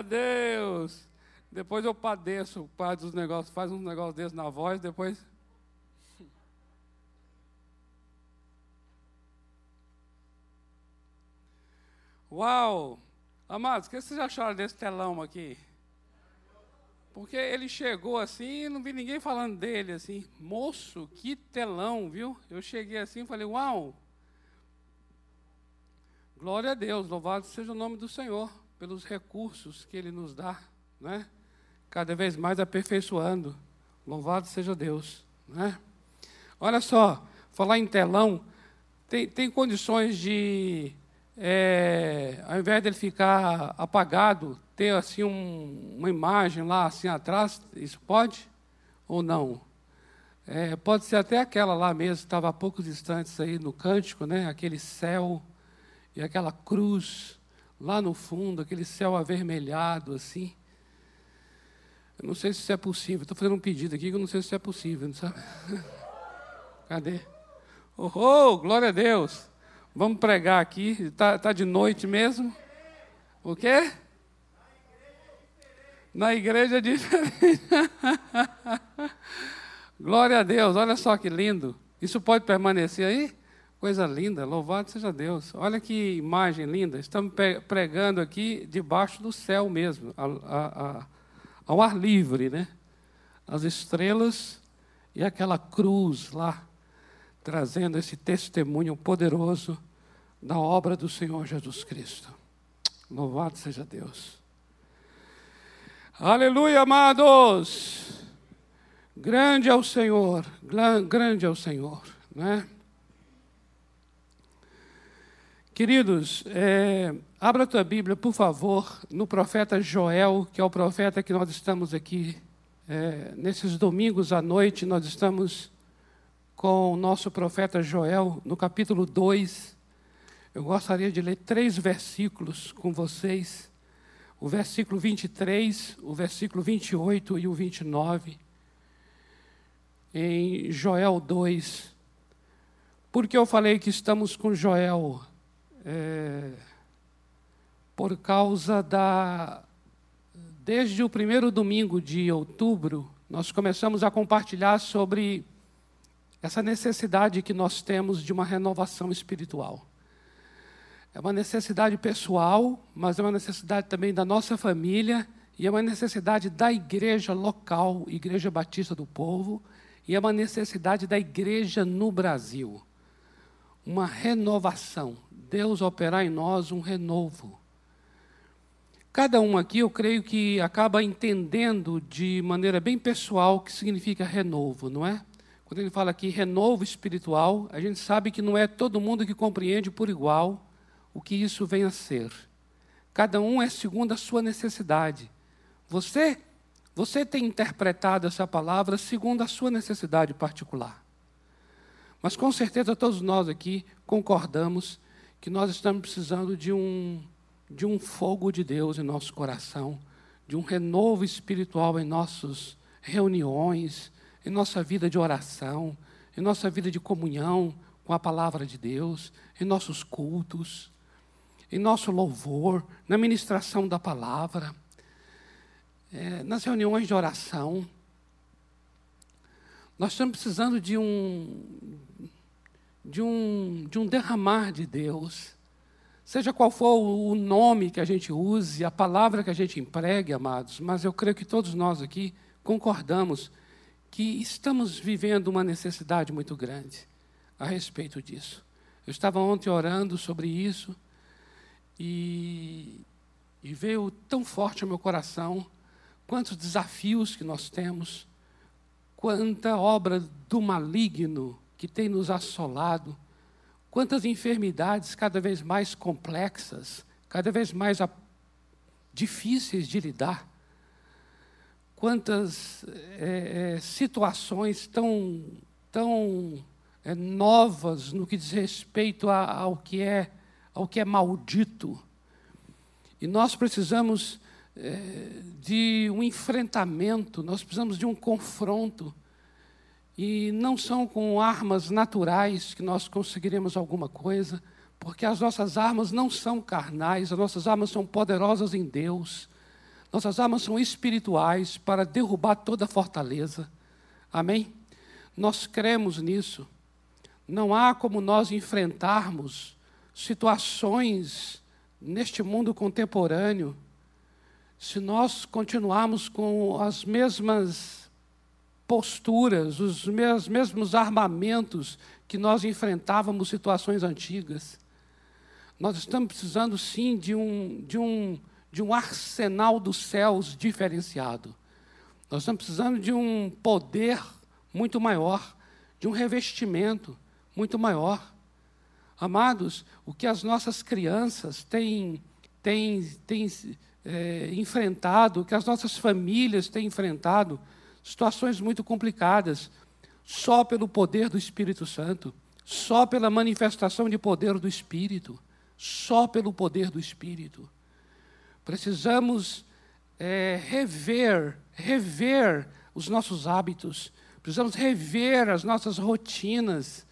A Deus! Depois eu padeço, pai dos negócios, faz uns negócios desses na voz, depois. Uau! Amados, o que vocês acharam desse telão aqui? Porque ele chegou assim e não vi ninguém falando dele assim. Moço, que telão, viu? Eu cheguei assim e falei, uau! Glória a Deus, louvado seja o nome do Senhor pelos recursos que Ele nos dá, né? cada vez mais aperfeiçoando. Louvado seja Deus. Né? Olha só, falar em telão, tem, tem condições de, é, ao invés dele ficar apagado, ter assim um, uma imagem lá assim atrás, isso pode ou não? É, pode ser até aquela lá mesmo, estava há poucos instantes aí no cântico, né? aquele céu e aquela cruz lá no fundo, aquele céu avermelhado assim. Eu não sei se isso é possível. Estou fazendo um pedido aqui que eu não sei se isso é possível, não sabe? Cadê? Oh, oh, glória a Deus. Vamos pregar aqui. Está tá de noite mesmo? O quê? Na igreja é diferente. glória a Deus. Olha só que lindo. Isso pode permanecer aí? Coisa linda, louvado seja Deus. Olha que imagem linda. Estamos pregando aqui debaixo do céu mesmo, a, a, a, ao ar livre, né? As estrelas e aquela cruz lá, trazendo esse testemunho poderoso da obra do Senhor Jesus Cristo. Louvado seja Deus. Aleluia, amados. Grande é o Senhor, grande é o Senhor, né? Queridos, é, abra a tua Bíblia, por favor, no profeta Joel, que é o profeta que nós estamos aqui. É, nesses domingos à noite, nós estamos com o nosso profeta Joel, no capítulo 2. Eu gostaria de ler três versículos com vocês. O versículo 23, o versículo 28 e o 29. Em Joel 2. Porque eu falei que estamos com Joel é, por causa da. Desde o primeiro domingo de outubro, nós começamos a compartilhar sobre essa necessidade que nós temos de uma renovação espiritual. É uma necessidade pessoal, mas é uma necessidade também da nossa família e é uma necessidade da igreja local, Igreja Batista do Povo, e é uma necessidade da igreja no Brasil. Uma renovação, Deus operar em nós um renovo. Cada um aqui, eu creio que acaba entendendo de maneira bem pessoal o que significa renovo, não é? Quando ele fala aqui renovo espiritual, a gente sabe que não é todo mundo que compreende por igual o que isso vem a ser. Cada um é segundo a sua necessidade. Você, você tem interpretado essa palavra segundo a sua necessidade particular. Mas com certeza todos nós aqui concordamos que nós estamos precisando de um, de um fogo de Deus em nosso coração, de um renovo espiritual em nossas reuniões, em nossa vida de oração, em nossa vida de comunhão com a palavra de Deus, em nossos cultos, em nosso louvor, na ministração da palavra, é, nas reuniões de oração. Nós estamos precisando de um, de um, de um derramar de Deus. Seja qual for o nome que a gente use, a palavra que a gente empregue, amados, mas eu creio que todos nós aqui concordamos que estamos vivendo uma necessidade muito grande a respeito disso. Eu estava ontem orando sobre isso e, e veio tão forte ao meu coração quantos desafios que nós temos, quanta obra do maligno que tem nos assolado, quantas enfermidades cada vez mais complexas, cada vez mais difíceis de lidar, quantas é, situações tão, tão é, novas no que diz respeito a, ao, que é, ao que é maldito. E nós precisamos de um enfrentamento, nós precisamos de um confronto e não são com armas naturais que nós conseguiremos alguma coisa, porque as nossas armas não são carnais, as nossas armas são poderosas em Deus Nossas armas são espirituais para derrubar toda fortaleza. Amém? Nós cremos nisso. Não há como nós enfrentarmos situações neste mundo contemporâneo se nós continuarmos com as mesmas posturas, os mesmos armamentos que nós enfrentávamos situações antigas. Nós estamos precisando sim de um, de um, de um arsenal dos céus diferenciado. Nós estamos precisando de um poder muito maior, de um revestimento muito maior. Amados, o que as nossas crianças têm, têm, têm é, enfrentado, o que as nossas famílias têm enfrentado, situações muito complicadas, só pelo poder do Espírito Santo, só pela manifestação de poder do Espírito só pelo poder do Espírito. Precisamos é, rever, rever os nossos hábitos, precisamos rever as nossas rotinas,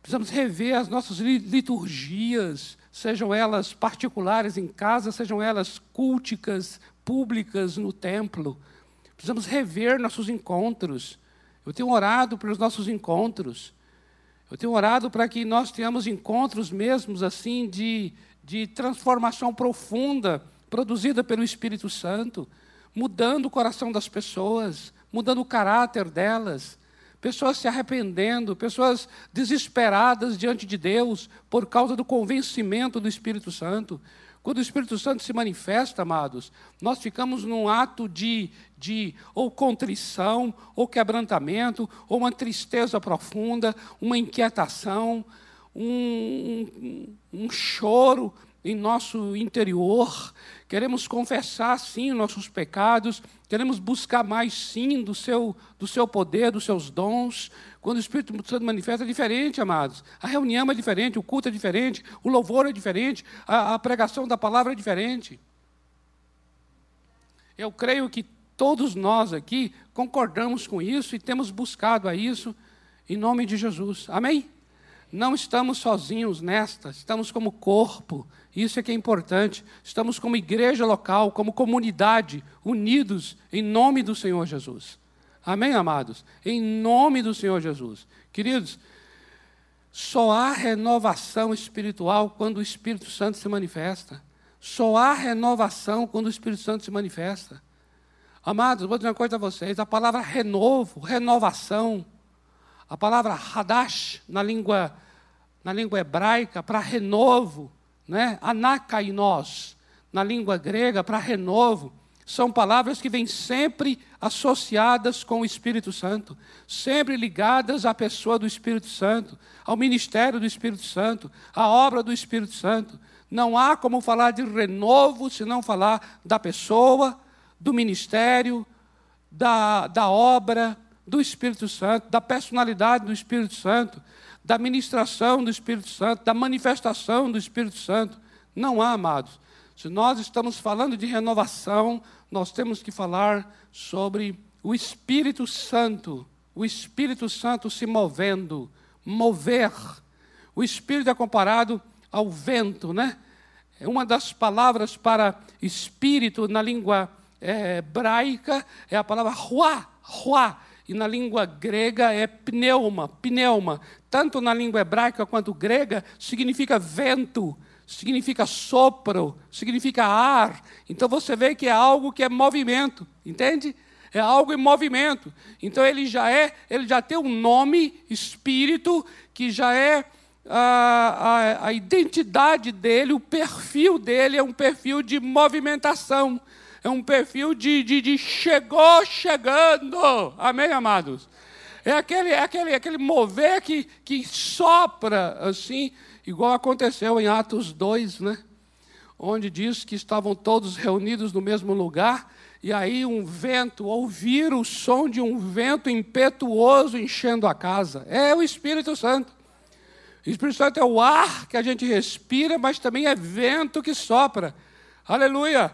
precisamos rever as nossas liturgias, sejam elas particulares em casa, sejam elas culticas, públicas no templo. Precisamos rever nossos encontros. Eu tenho orado pelos nossos encontros. Eu tenho orado para que nós tenhamos encontros mesmos assim de, de transformação profunda, produzida pelo Espírito Santo, mudando o coração das pessoas, mudando o caráter delas, pessoas se arrependendo, pessoas desesperadas diante de Deus por causa do convencimento do Espírito Santo. Quando o Espírito Santo se manifesta, amados, nós ficamos num ato de, de ou contrição, ou quebrantamento, ou uma tristeza profunda, uma inquietação, um, um, um choro em nosso interior. Queremos confessar, sim, nossos pecados, queremos buscar mais, sim, do seu, do seu poder, dos seus dons. Quando o Espírito Santo manifesta, é diferente, amados. A reunião é diferente, o culto é diferente, o louvor é diferente, a, a pregação da palavra é diferente. Eu creio que todos nós aqui concordamos com isso e temos buscado a isso em nome de Jesus. Amém? Não estamos sozinhos nesta, estamos como corpo, isso é que é importante. Estamos como igreja local, como comunidade, unidos em nome do Senhor Jesus. Amém, amados? Em nome do Senhor Jesus. Queridos, só há renovação espiritual quando o Espírito Santo se manifesta. Só há renovação quando o Espírito Santo se manifesta. Amados, vou dizer uma coisa a vocês: a palavra renovo, renovação, a palavra hadash na língua, na língua hebraica, para renovo, né? anakainos, na língua grega, para renovo, são palavras que vêm sempre associadas com o Espírito Santo, sempre ligadas à pessoa do Espírito Santo, ao ministério do Espírito Santo, à obra do Espírito Santo. Não há como falar de renovo se não falar da pessoa, do ministério, da, da obra do Espírito Santo, da personalidade do Espírito Santo, da ministração do Espírito Santo, da manifestação do Espírito Santo. Não há, amados. Se nós estamos falando de renovação, nós temos que falar sobre o Espírito Santo, o Espírito Santo se movendo, mover. O Espírito é comparado ao vento, né? É uma das palavras para espírito na língua é, hebraica é a palavra ruá, ruá, e na língua grega é pneuma, pneuma. Tanto na língua hebraica quanto grega significa vento, significa sopro, significa ar. Então você vê que é algo que é movimento, entende? É algo em movimento. Então ele já é, ele já tem um nome, espírito, que já é a, a, a identidade dele, o perfil dele é um perfil de movimentação é um perfil de, de, de chegou chegando. Amém, amados? É aquele, é aquele, aquele mover que, que sopra assim, igual aconteceu em Atos 2, né? onde diz que estavam todos reunidos no mesmo lugar, e aí um vento, ouviram o som de um vento impetuoso enchendo a casa. É o Espírito Santo. O Espírito Santo é o ar que a gente respira, mas também é vento que sopra. Aleluia!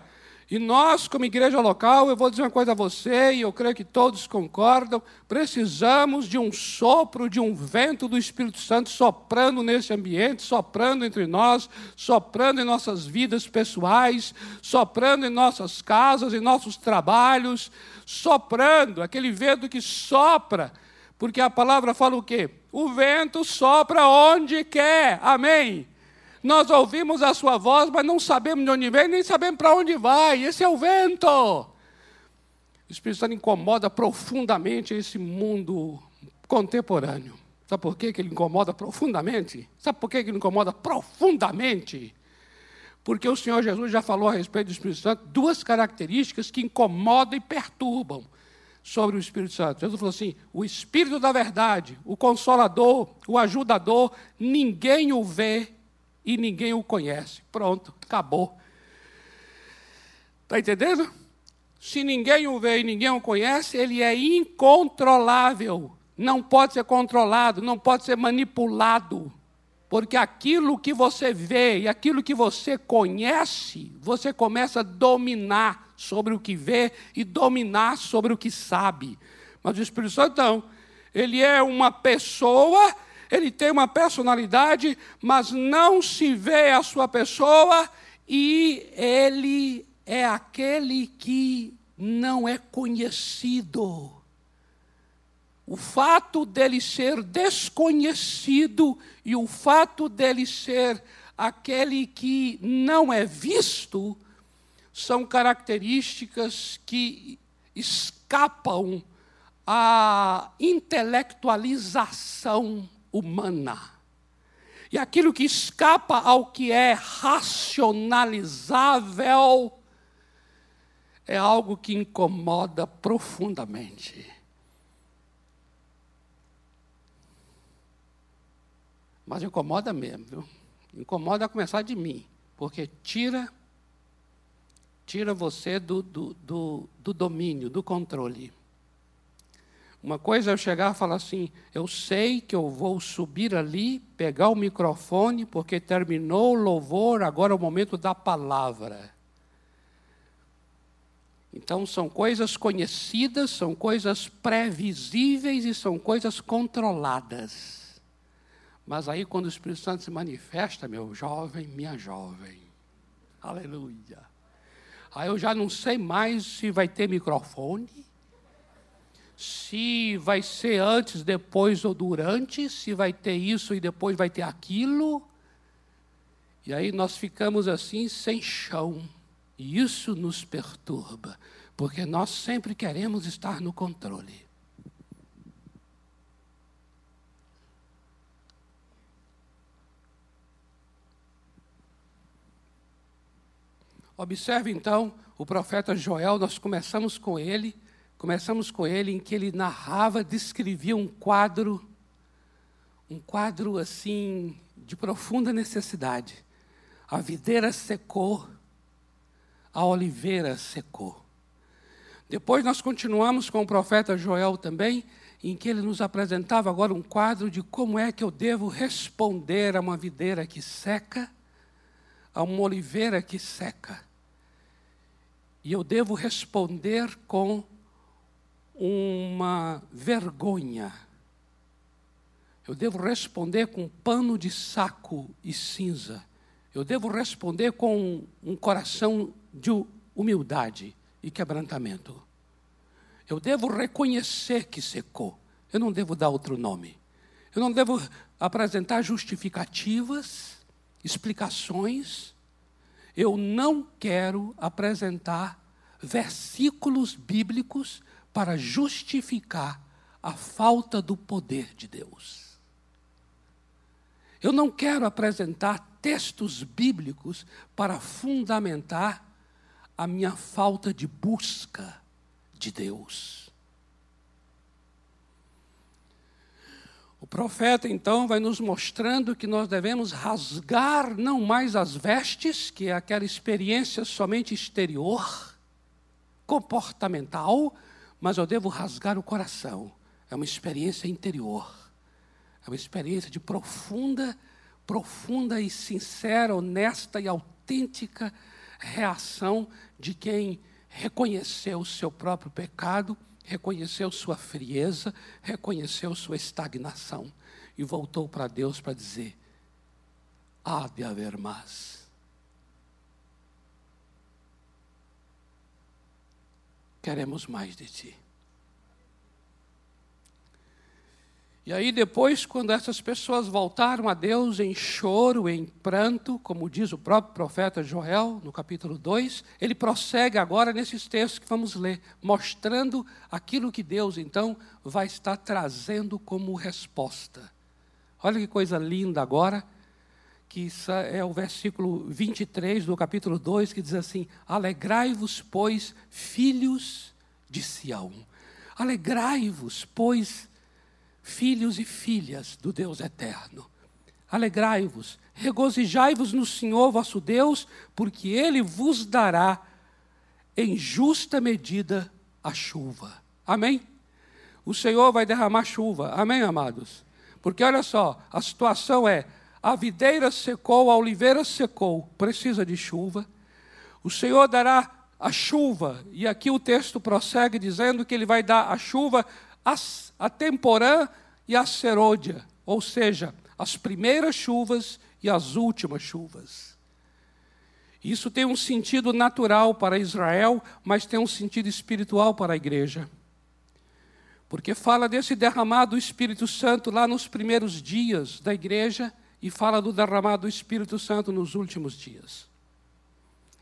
E nós, como igreja local, eu vou dizer uma coisa a você, e eu creio que todos concordam: precisamos de um sopro, de um vento do Espírito Santo soprando nesse ambiente, soprando entre nós, soprando em nossas vidas pessoais, soprando em nossas casas, em nossos trabalhos, soprando, aquele vento que sopra, porque a palavra fala o quê? O vento sopra onde quer, amém? Nós ouvimos a sua voz, mas não sabemos de onde vem, nem sabemos para onde vai. Esse é o vento. O Espírito Santo incomoda profundamente esse mundo contemporâneo. Sabe por que ele incomoda profundamente? Sabe por que ele incomoda profundamente? Porque o Senhor Jesus já falou a respeito do Espírito Santo duas características que incomodam e perturbam sobre o Espírito Santo. Jesus falou assim: o Espírito da verdade, o consolador, o ajudador, ninguém o vê e ninguém o conhece. Pronto, acabou. Está entendendo? Se ninguém o vê e ninguém o conhece, ele é incontrolável. Não pode ser controlado, não pode ser manipulado. Porque aquilo que você vê e aquilo que você conhece, você começa a dominar sobre o que vê e dominar sobre o que sabe. Mas o Espírito Santo. Ele é uma pessoa ele tem uma personalidade, mas não se vê a sua pessoa e ele é aquele que não é conhecido. O fato dele ser desconhecido e o fato dele ser aquele que não é visto são características que escapam à intelectualização humana. E aquilo que escapa ao que é racionalizável é algo que incomoda profundamente. Mas incomoda mesmo, viu? Incomoda a começar de mim, porque tira tira você do, do, do, do domínio, do controle. Uma coisa é eu chegar e falar assim: eu sei que eu vou subir ali, pegar o microfone, porque terminou o louvor, agora é o momento da palavra. Então, são coisas conhecidas, são coisas previsíveis e são coisas controladas. Mas aí, quando o Espírito Santo se manifesta, meu jovem, minha jovem, aleluia. Aí eu já não sei mais se vai ter microfone se vai ser antes, depois ou durante, se vai ter isso e depois vai ter aquilo. E aí nós ficamos assim sem chão. E isso nos perturba, porque nós sempre queremos estar no controle. Observe então o profeta Joel, nós começamos com ele Começamos com ele em que ele narrava, descrevia um quadro, um quadro assim de profunda necessidade. A videira secou, a oliveira secou. Depois nós continuamos com o profeta Joel também, em que ele nos apresentava agora um quadro de como é que eu devo responder a uma videira que seca, a uma oliveira que seca. E eu devo responder com uma vergonha. Eu devo responder com pano de saco e cinza. Eu devo responder com um coração de humildade e quebrantamento. Eu devo reconhecer que secou. Eu não devo dar outro nome. Eu não devo apresentar justificativas, explicações. Eu não quero apresentar versículos bíblicos para justificar a falta do poder de Deus. Eu não quero apresentar textos bíblicos para fundamentar a minha falta de busca de Deus. O profeta então vai nos mostrando que nós devemos rasgar não mais as vestes, que é aquela experiência somente exterior, comportamental, mas eu devo rasgar o coração. É uma experiência interior. É uma experiência de profunda, profunda e sincera, honesta e autêntica reação de quem reconheceu o seu próprio pecado, reconheceu sua frieza, reconheceu sua estagnação e voltou para Deus para dizer: há de haver mais. Queremos mais de ti. E aí, depois, quando essas pessoas voltaram a Deus em choro, em pranto, como diz o próprio profeta Joel, no capítulo 2, ele prossegue agora nesses textos que vamos ler, mostrando aquilo que Deus, então, vai estar trazendo como resposta. Olha que coisa linda agora, que é o versículo 23 do capítulo 2, que diz assim: Alegrai-vos, pois, filhos de Sião. Alegrai-vos, pois, filhos e filhas do Deus eterno. Alegrai-vos, regozijai-vos no Senhor vosso Deus, porque Ele vos dará em justa medida a chuva. Amém? O Senhor vai derramar chuva. Amém, amados? Porque olha só, a situação é: a videira secou, a oliveira secou, precisa de chuva. O Senhor dará a chuva, e aqui o texto prossegue dizendo que ele vai dar a chuva a temporã e a serôdia, ou seja, as primeiras chuvas e as últimas chuvas. Isso tem um sentido natural para Israel, mas tem um sentido espiritual para a igreja. Porque fala desse derramado do Espírito Santo lá nos primeiros dias da igreja e fala do derramado do Espírito Santo nos últimos dias.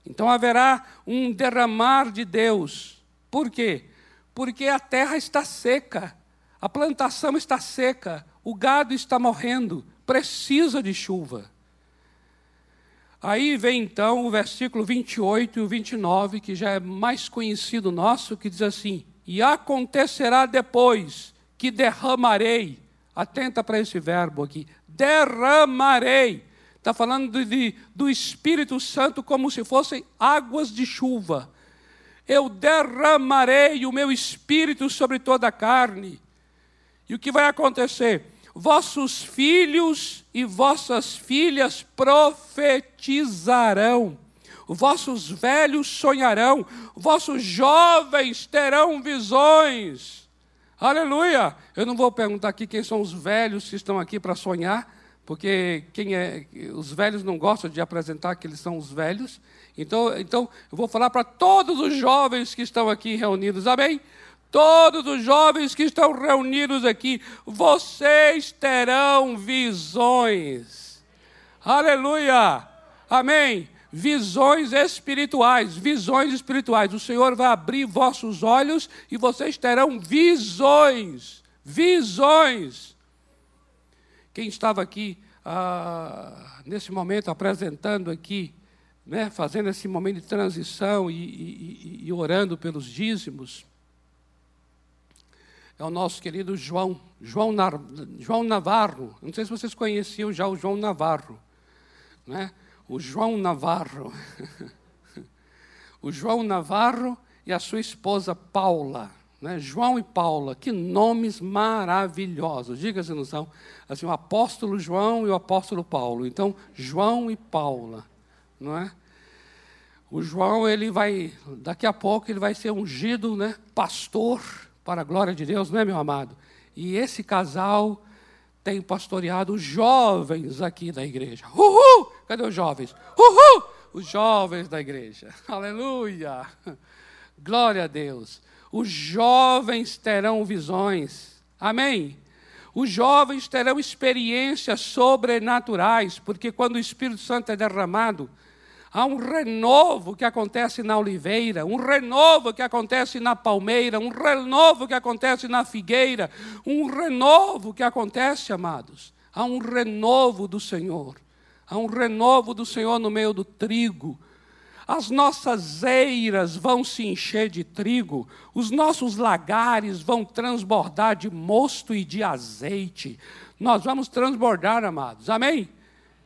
Então haverá um derramar de Deus. Por quê? Porque a terra está seca. A plantação está seca, o gado está morrendo, precisa de chuva. Aí vem então o versículo 28 e o 29, que já é mais conhecido nosso, que diz assim: E acontecerá depois que derramarei, atenta para esse verbo aqui, derramarei. Está falando de, do Espírito Santo como se fossem águas de chuva. Eu derramarei o meu espírito sobre toda a carne e o que vai acontecer? Vossos filhos e vossas filhas profetizarão, vossos velhos sonharão, vossos jovens terão visões. Aleluia! Eu não vou perguntar aqui quem são os velhos que estão aqui para sonhar, porque quem é, os velhos não gostam de apresentar que eles são os velhos. Então, então eu vou falar para todos os jovens que estão aqui reunidos. Amém? todos os jovens que estão reunidos aqui, vocês terão visões. Aleluia! Amém! Visões espirituais, visões espirituais. O Senhor vai abrir vossos olhos e vocês terão visões. Visões. Quem estava aqui ah, nesse momento apresentando aqui, né, fazendo esse momento de transição e, e, e orando pelos dízimos, é o nosso querido João, João, Nar, João Navarro. Não sei se vocês conheciam já o João Navarro. Né? O João Navarro. o João Navarro e a sua esposa Paula. Né? João e Paula, que nomes maravilhosos. Diga-se, não são? Assim, o apóstolo João e o apóstolo Paulo. Então, João e Paula. Não é? O João, ele vai, daqui a pouco, ele vai ser ungido, né? Pastor para a glória de Deus, não é, meu amado? E esse casal tem pastoreado jovens aqui da igreja. Uhul! Cadê os jovens? Uhul! Os jovens da igreja. Aleluia! Glória a Deus. Os jovens terão visões. Amém? Os jovens terão experiências sobrenaturais, porque quando o Espírito Santo é derramado, Há um renovo que acontece na oliveira, um renovo que acontece na palmeira, um renovo que acontece na figueira, um renovo que acontece, amados. Há um renovo do Senhor. Há um renovo do Senhor no meio do trigo. As nossas eiras vão se encher de trigo, os nossos lagares vão transbordar de mosto e de azeite. Nós vamos transbordar, amados. Amém?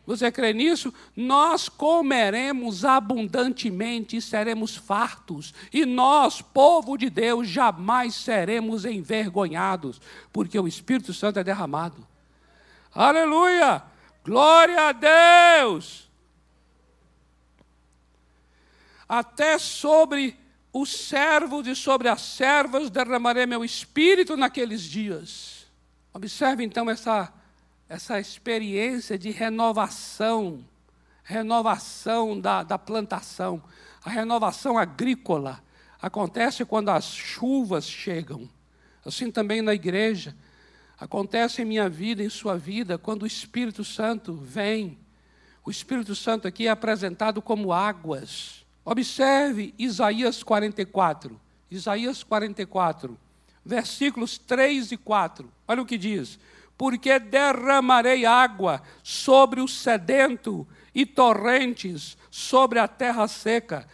Você crê nisso? Nós comeremos abundantemente e seremos fartos. E nós, povo de Deus, jamais seremos envergonhados, porque o Espírito Santo é derramado. Aleluia! Glória a Deus! até sobre os servos e sobre as servas derramarei meu espírito naqueles dias. Observe então essa, essa experiência de renovação, renovação da, da plantação, a renovação agrícola acontece quando as chuvas chegam. Assim também na igreja, acontece em minha vida, em sua vida, quando o Espírito Santo vem. O Espírito Santo aqui é apresentado como águas. Observe Isaías 44. Isaías 44, versículos 3 e 4. Olha o que diz: Porque derramarei água sobre o sedento e torrentes sobre a terra seca.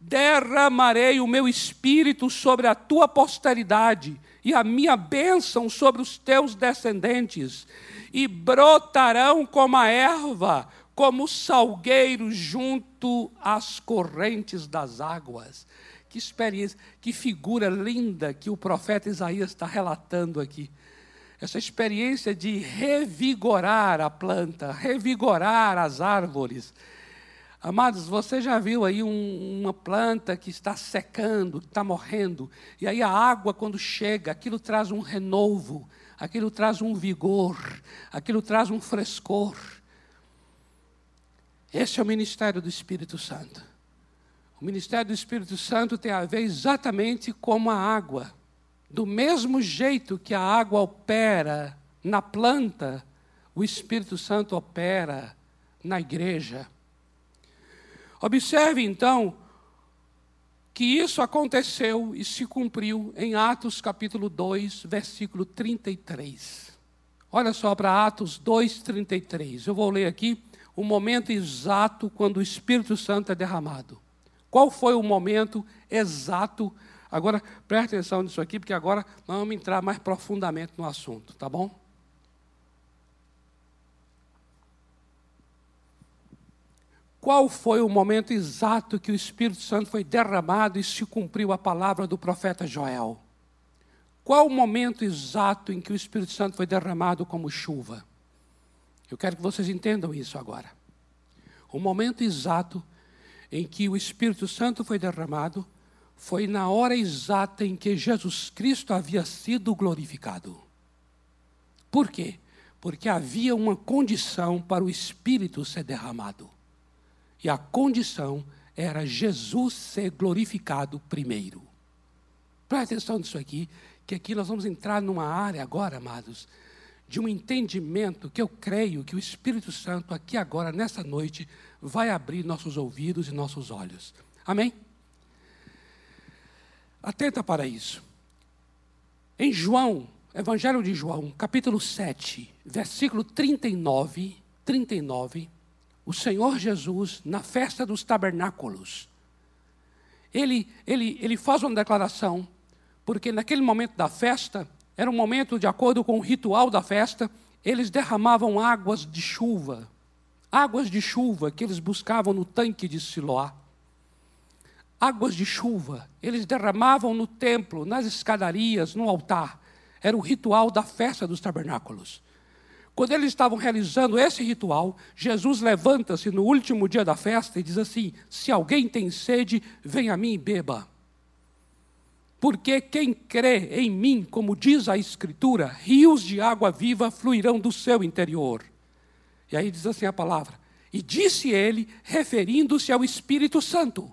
Derramarei o meu espírito sobre a tua posteridade e a minha bênção sobre os teus descendentes, e brotarão como a erva como salgueiros junto às correntes das águas. Que experiência, que figura linda que o profeta Isaías está relatando aqui. Essa experiência de revigorar a planta, revigorar as árvores. Amados, você já viu aí um, uma planta que está secando, está morrendo, e aí a água, quando chega, aquilo traz um renovo, aquilo traz um vigor, aquilo traz um frescor. Esse é o ministério do Espírito Santo. O ministério do Espírito Santo tem a ver exatamente como a água. Do mesmo jeito que a água opera na planta, o Espírito Santo opera na igreja. Observe então que isso aconteceu e se cumpriu em Atos capítulo 2, versículo 33. Olha só para Atos 2, 33. Eu vou ler aqui o momento exato quando o Espírito Santo é derramado. Qual foi o momento exato? Agora, preste atenção nisso aqui, porque agora nós vamos entrar mais profundamente no assunto, tá bom? Qual foi o momento exato que o Espírito Santo foi derramado e se cumpriu a palavra do profeta Joel? Qual o momento exato em que o Espírito Santo foi derramado como chuva? Eu quero que vocês entendam isso agora. O momento exato em que o Espírito Santo foi derramado foi na hora exata em que Jesus Cristo havia sido glorificado. Por quê? Porque havia uma condição para o Espírito ser derramado. E a condição era Jesus ser glorificado primeiro. Preste atenção nisso aqui, que aqui nós vamos entrar numa área agora, amados, de um entendimento que eu creio que o Espírito Santo, aqui agora, nessa noite, vai abrir nossos ouvidos e nossos olhos. Amém? Atenta para isso. Em João, Evangelho de João, capítulo 7, versículo 39, 39, o Senhor Jesus, na festa dos tabernáculos, ele, ele, ele faz uma declaração, porque naquele momento da festa, era um momento, de acordo com o ritual da festa, eles derramavam águas de chuva. Águas de chuva que eles buscavam no tanque de Siloá. Águas de chuva, eles derramavam no templo, nas escadarias, no altar. Era o ritual da festa dos tabernáculos. Quando eles estavam realizando esse ritual, Jesus levanta-se no último dia da festa e diz assim: Se alguém tem sede, venha a mim e beba. Porque quem crê em mim, como diz a Escritura, rios de água viva fluirão do seu interior. E aí diz assim a palavra: E disse ele, referindo-se ao Espírito Santo,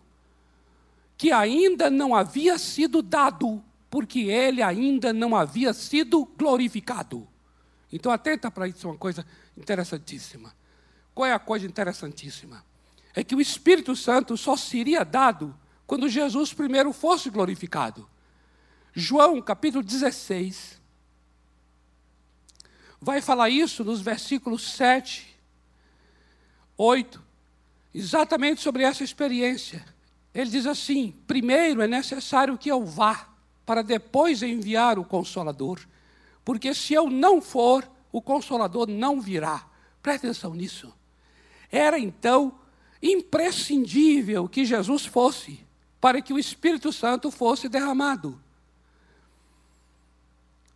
que ainda não havia sido dado, porque ele ainda não havia sido glorificado. Então, atenta para isso, uma coisa interessantíssima. Qual é a coisa interessantíssima? É que o Espírito Santo só seria dado quando Jesus primeiro fosse glorificado. João capítulo 16, vai falar isso nos versículos 7, 8, exatamente sobre essa experiência. Ele diz assim: primeiro é necessário que eu vá, para depois enviar o Consolador, porque se eu não for, o Consolador não virá. Preste atenção nisso. Era então imprescindível que Jesus fosse, para que o Espírito Santo fosse derramado.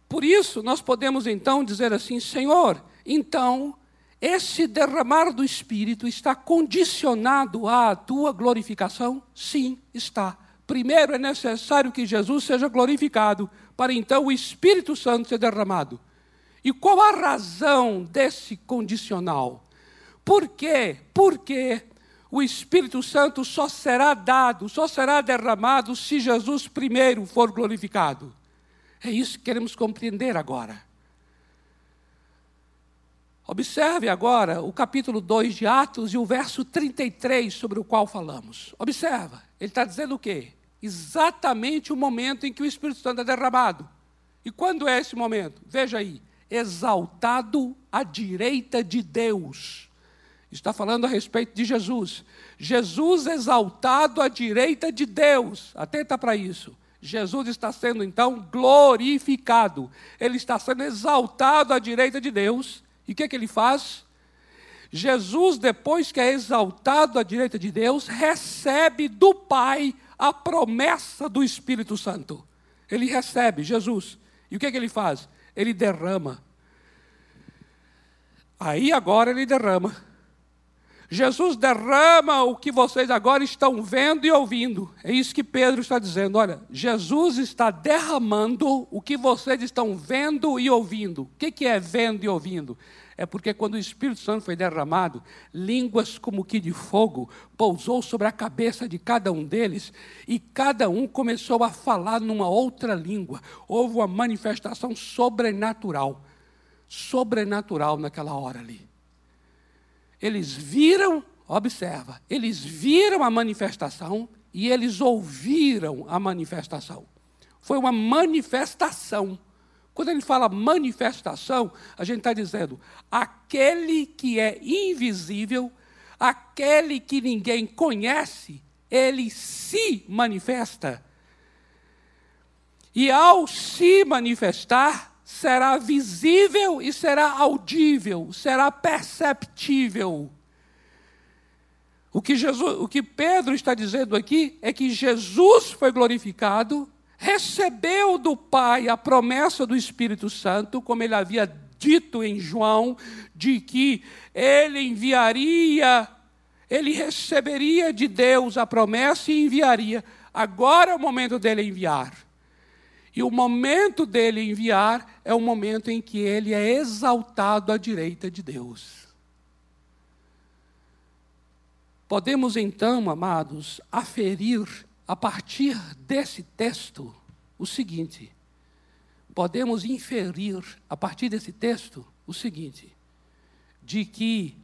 Por isso, nós podemos então dizer assim: Senhor, então esse derramar do Espírito está condicionado à tua glorificação? Sim, está. Primeiro é necessário que Jesus seja glorificado, para então o Espírito Santo ser derramado. E qual a razão desse condicional? Por quê? Porque o Espírito Santo só será dado, só será derramado se Jesus primeiro for glorificado. É isso que queremos compreender agora. Observe agora o capítulo 2 de Atos e o verso 33 sobre o qual falamos. Observa, ele está dizendo o quê? Exatamente o momento em que o Espírito Santo é derramado. E quando é esse momento? Veja aí, exaltado à direita de Deus. Está falando a respeito de Jesus. Jesus exaltado à direita de Deus. Atenta para isso. Jesus está sendo então glorificado. Ele está sendo exaltado à direita de Deus e o que, é que ele faz? Jesus, depois que é exaltado à direita de Deus, recebe do Pai a promessa do Espírito Santo. Ele recebe, Jesus. E o que, é que ele faz? Ele derrama. Aí agora ele derrama. Jesus derrama o que vocês agora estão vendo e ouvindo. É isso que Pedro está dizendo. Olha, Jesus está derramando o que vocês estão vendo e ouvindo. O que é vendo e ouvindo? É porque quando o Espírito Santo foi derramado, línguas como que de fogo pousou sobre a cabeça de cada um deles e cada um começou a falar numa outra língua. Houve uma manifestação sobrenatural. Sobrenatural naquela hora ali. Eles viram, observa, eles viram a manifestação e eles ouviram a manifestação. Foi uma manifestação. Quando ele fala manifestação, a gente está dizendo aquele que é invisível, aquele que ninguém conhece, ele se manifesta. E ao se manifestar, será visível e será audível, será perceptível. O que, Jesus, o que Pedro está dizendo aqui é que Jesus foi glorificado, recebeu do Pai a promessa do Espírito Santo, como ele havia dito em João, de que ele enviaria, ele receberia de Deus a promessa e enviaria. Agora é o momento dele enviar. E o momento dele enviar é o momento em que ele é exaltado à direita de Deus. Podemos então, amados, aferir a partir desse texto o seguinte: podemos inferir a partir desse texto o seguinte, de que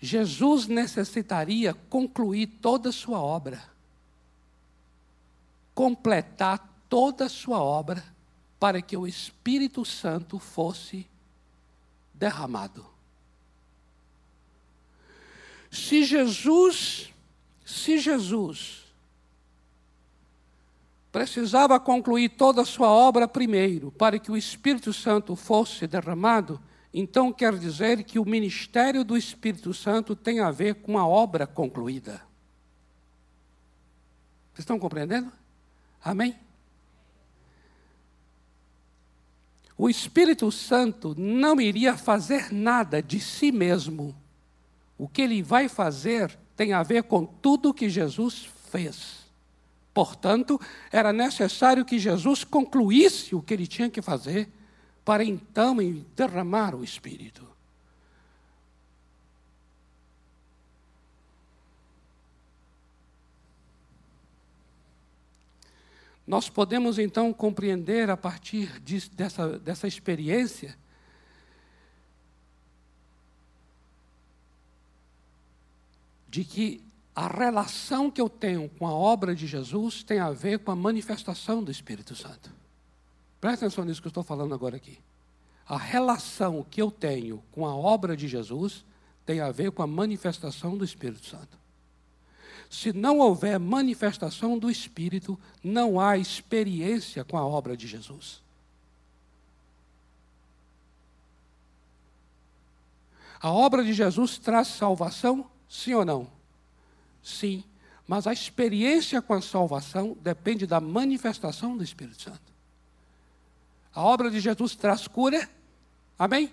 Jesus necessitaria concluir toda a sua obra completar toda a sua obra para que o Espírito Santo fosse derramado. Se Jesus, se Jesus precisava concluir toda a sua obra primeiro, para que o Espírito Santo fosse derramado, então quer dizer que o ministério do Espírito Santo tem a ver com a obra concluída. Vocês estão compreendendo? Amém? O Espírito Santo não iria fazer nada de si mesmo. O que ele vai fazer tem a ver com tudo que Jesus fez. Portanto, era necessário que Jesus concluísse o que ele tinha que fazer para então derramar o Espírito. Nós podemos então compreender a partir de, dessa, dessa experiência de que a relação que eu tenho com a obra de Jesus tem a ver com a manifestação do Espírito Santo. Presta atenção nisso que eu estou falando agora aqui. A relação que eu tenho com a obra de Jesus tem a ver com a manifestação do Espírito Santo. Se não houver manifestação do Espírito, não há experiência com a obra de Jesus. A obra de Jesus traz salvação, sim ou não? Sim, mas a experiência com a salvação depende da manifestação do Espírito Santo. A obra de Jesus traz cura? Amém?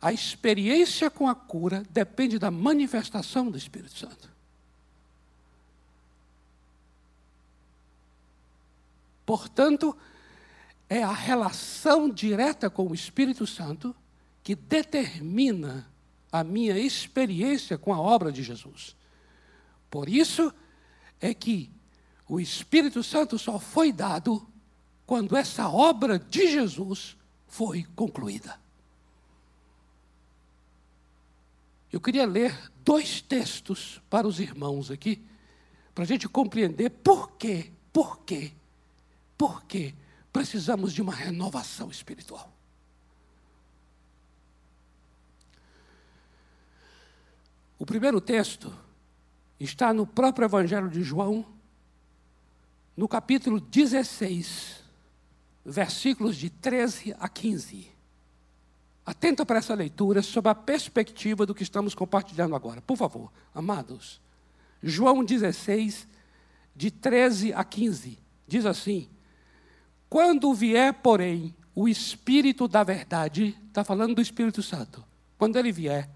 A experiência com a cura depende da manifestação do Espírito Santo. Portanto, é a relação direta com o Espírito Santo que determina a minha experiência com a obra de Jesus. Por isso é que o Espírito Santo só foi dado quando essa obra de Jesus foi concluída. Eu queria ler dois textos para os irmãos aqui, para a gente compreender por quê, por quê, por quê precisamos de uma renovação espiritual. O primeiro texto está no próprio Evangelho de João, no capítulo 16, versículos de 13 a 15. Atenta para essa leitura sob a perspectiva do que estamos compartilhando agora. Por favor, amados. João 16, de 13 a 15, diz assim: quando vier, porém, o Espírito da Verdade, está falando do Espírito Santo, quando ele vier,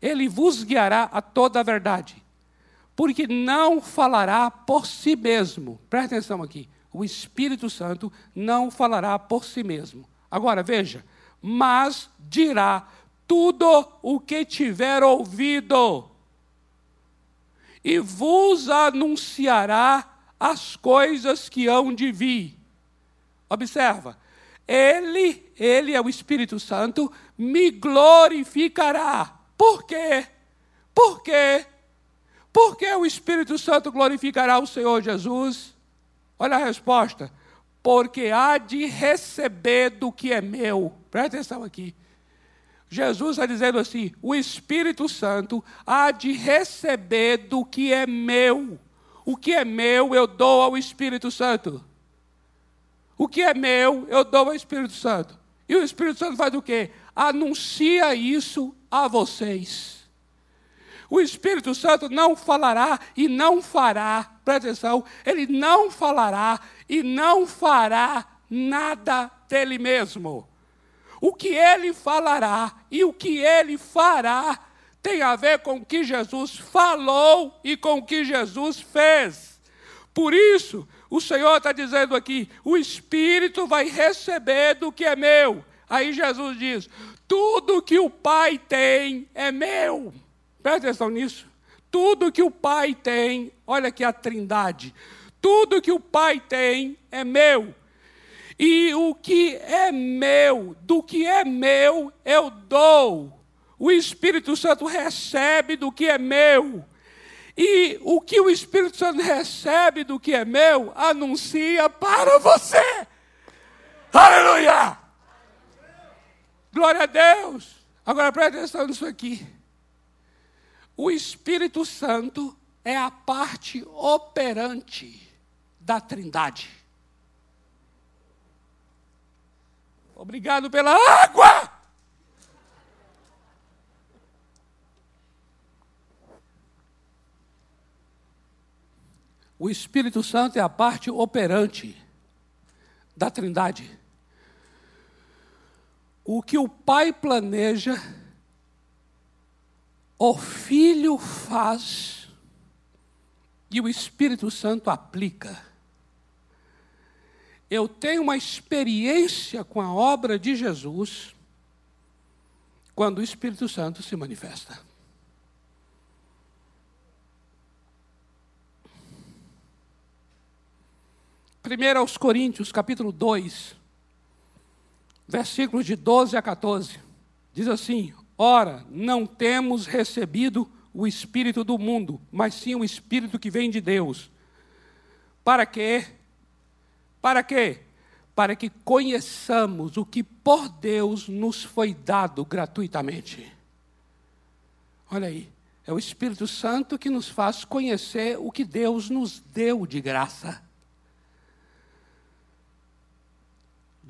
ele vos guiará a toda a verdade, porque não falará por si mesmo. Presta atenção aqui. O Espírito Santo não falará por si mesmo. Agora veja, mas dirá tudo o que tiver ouvido, e vos anunciará as coisas que hão de vir. Observa. Ele, ele é o Espírito Santo, me glorificará. Por quê? Por quê? Por que o Espírito Santo glorificará o Senhor Jesus? Olha a resposta. Porque há de receber do que é meu. Presta atenção aqui. Jesus está dizendo assim: o Espírito Santo há de receber do que é meu. O que é meu eu dou ao Espírito Santo. O que é meu, eu dou ao Espírito Santo. E o Espírito Santo faz o quê? Anuncia isso a vocês. O Espírito Santo não falará e não fará, presta atenção, ele não falará e não fará nada dele mesmo. O que ele falará e o que ele fará tem a ver com o que Jesus falou e com o que Jesus fez. Por isso, o Senhor está dizendo aqui: o Espírito vai receber do que é meu. Aí Jesus diz: tudo que o Pai tem é meu. Presta atenção nisso. Tudo que o Pai tem, olha aqui a trindade. Tudo que o Pai tem é meu. E o que é meu, do que é meu, eu dou. O Espírito Santo recebe do que é meu. E o que o Espírito Santo recebe do que é meu, anuncia para você. Aleluia! Glória a Deus! Agora presta atenção nisso aqui. O Espírito Santo é a parte operante da Trindade. Obrigado pela água! O Espírito Santo é a parte operante da Trindade. O que o Pai planeja, o Filho faz e o Espírito Santo aplica. Eu tenho uma experiência com a obra de Jesus quando o Espírito Santo se manifesta. 1 aos Coríntios, capítulo 2, versículos de 12 a 14, diz assim: Ora, não temos recebido o Espírito do mundo, mas sim o Espírito que vem de Deus. Para quê? Para quê? Para que conheçamos o que por Deus nos foi dado gratuitamente. Olha aí, é o Espírito Santo que nos faz conhecer o que Deus nos deu de graça.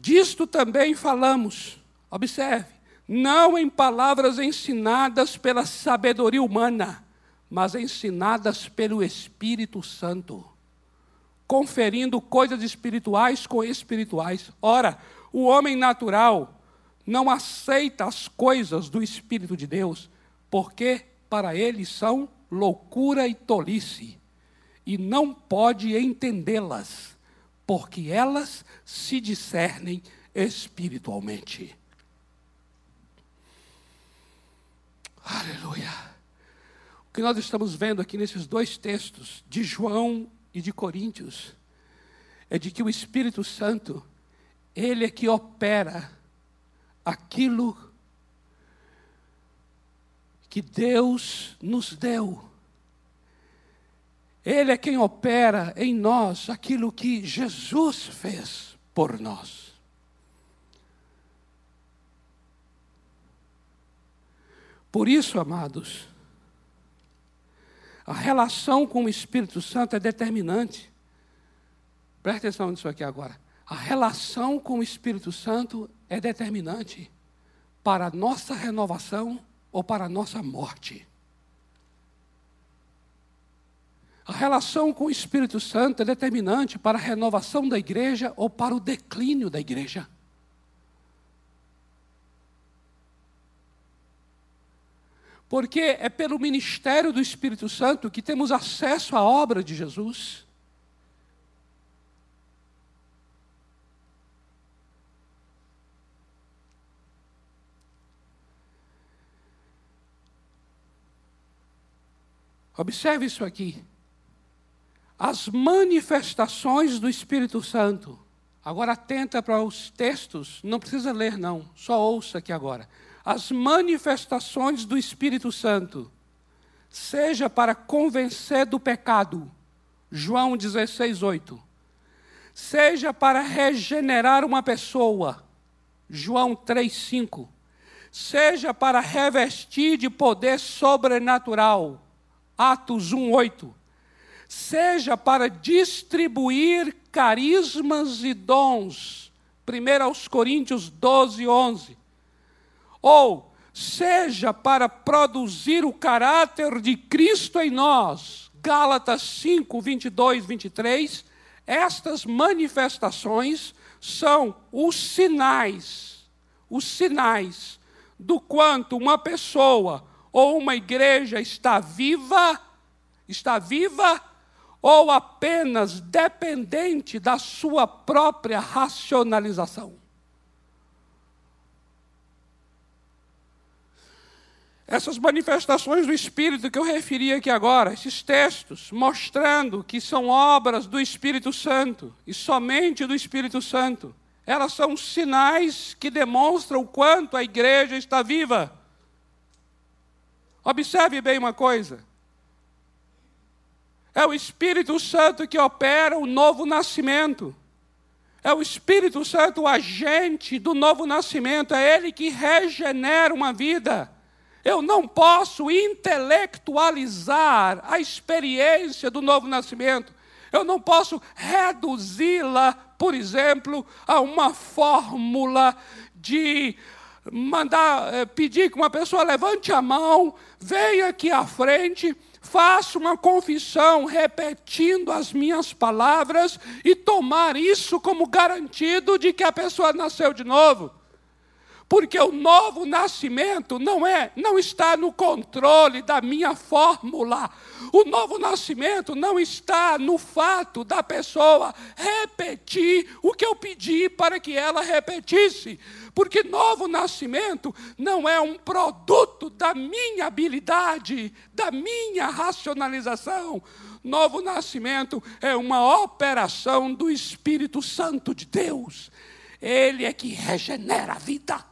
Disto também falamos. Observe, não em palavras ensinadas pela sabedoria humana, mas ensinadas pelo Espírito Santo, conferindo coisas espirituais com espirituais. Ora, o homem natural não aceita as coisas do Espírito de Deus, porque para ele são loucura e tolice, e não pode entendê-las, porque elas se discernem espiritualmente. Aleluia. O que nós estamos vendo aqui nesses dois textos, de João e de Coríntios, é de que o Espírito Santo, ele é que opera aquilo que Deus nos deu. Ele é quem opera em nós aquilo que Jesus fez por nós. Por isso, amados, a relação com o Espírito Santo é determinante. Presta atenção nisso aqui agora. A relação com o Espírito Santo é determinante para a nossa renovação ou para a nossa morte. A relação com o Espírito Santo é determinante para a renovação da igreja ou para o declínio da igreja. Porque é pelo ministério do Espírito Santo que temos acesso à obra de Jesus. Observe isso aqui. As manifestações do Espírito Santo. Agora atenta para os textos, não precisa ler não, só ouça aqui agora. As manifestações do Espírito Santo, seja para convencer do pecado, João 16, 8. Seja para regenerar uma pessoa, João 3, 5. Seja para revestir de poder sobrenatural, Atos 1:8. Seja para distribuir carismas e dons, 1 aos Coríntios 12, 11. Ou seja para produzir o caráter de Cristo em nós, Gálatas 5, 22, 23. Estas manifestações são os sinais, os sinais do quanto uma pessoa ou uma igreja está viva, está viva, ou apenas dependente da sua própria racionalização. Essas manifestações do Espírito que eu referi aqui agora, esses textos, mostrando que são obras do Espírito Santo e somente do Espírito Santo, elas são sinais que demonstram o quanto a igreja está viva. Observe bem uma coisa. É o Espírito Santo que opera o novo nascimento. É o Espírito Santo o agente do novo nascimento. É Ele que regenera uma vida. Eu não posso intelectualizar a experiência do novo nascimento. Eu não posso reduzi-la, por exemplo, a uma fórmula de mandar eh, pedir que uma pessoa levante a mão, venha aqui à frente, faça uma confissão repetindo as minhas palavras e tomar isso como garantido de que a pessoa nasceu de novo. Porque o novo nascimento não é, não está no controle da minha fórmula. O novo nascimento não está no fato da pessoa repetir o que eu pedi para que ela repetisse. Porque novo nascimento não é um produto da minha habilidade, da minha racionalização. Novo nascimento é uma operação do Espírito Santo de Deus. Ele é que regenera a vida.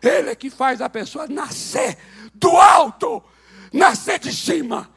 Ele é que faz a pessoa nascer do alto, nascer de cima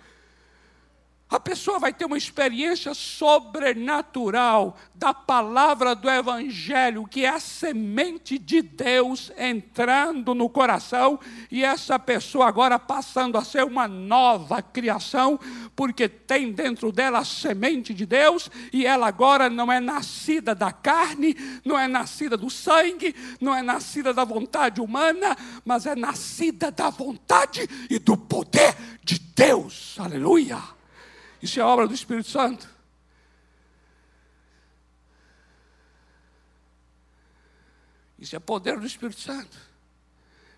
a pessoa vai ter uma experiência sobrenatural da palavra do Evangelho, que é a semente de Deus entrando no coração, e essa pessoa agora passando a ser uma nova criação, porque tem dentro dela a semente de Deus, e ela agora não é nascida da carne, não é nascida do sangue, não é nascida da vontade humana, mas é nascida da vontade e do poder de Deus. Aleluia! Isso é obra do Espírito Santo. Isso é poder do Espírito Santo.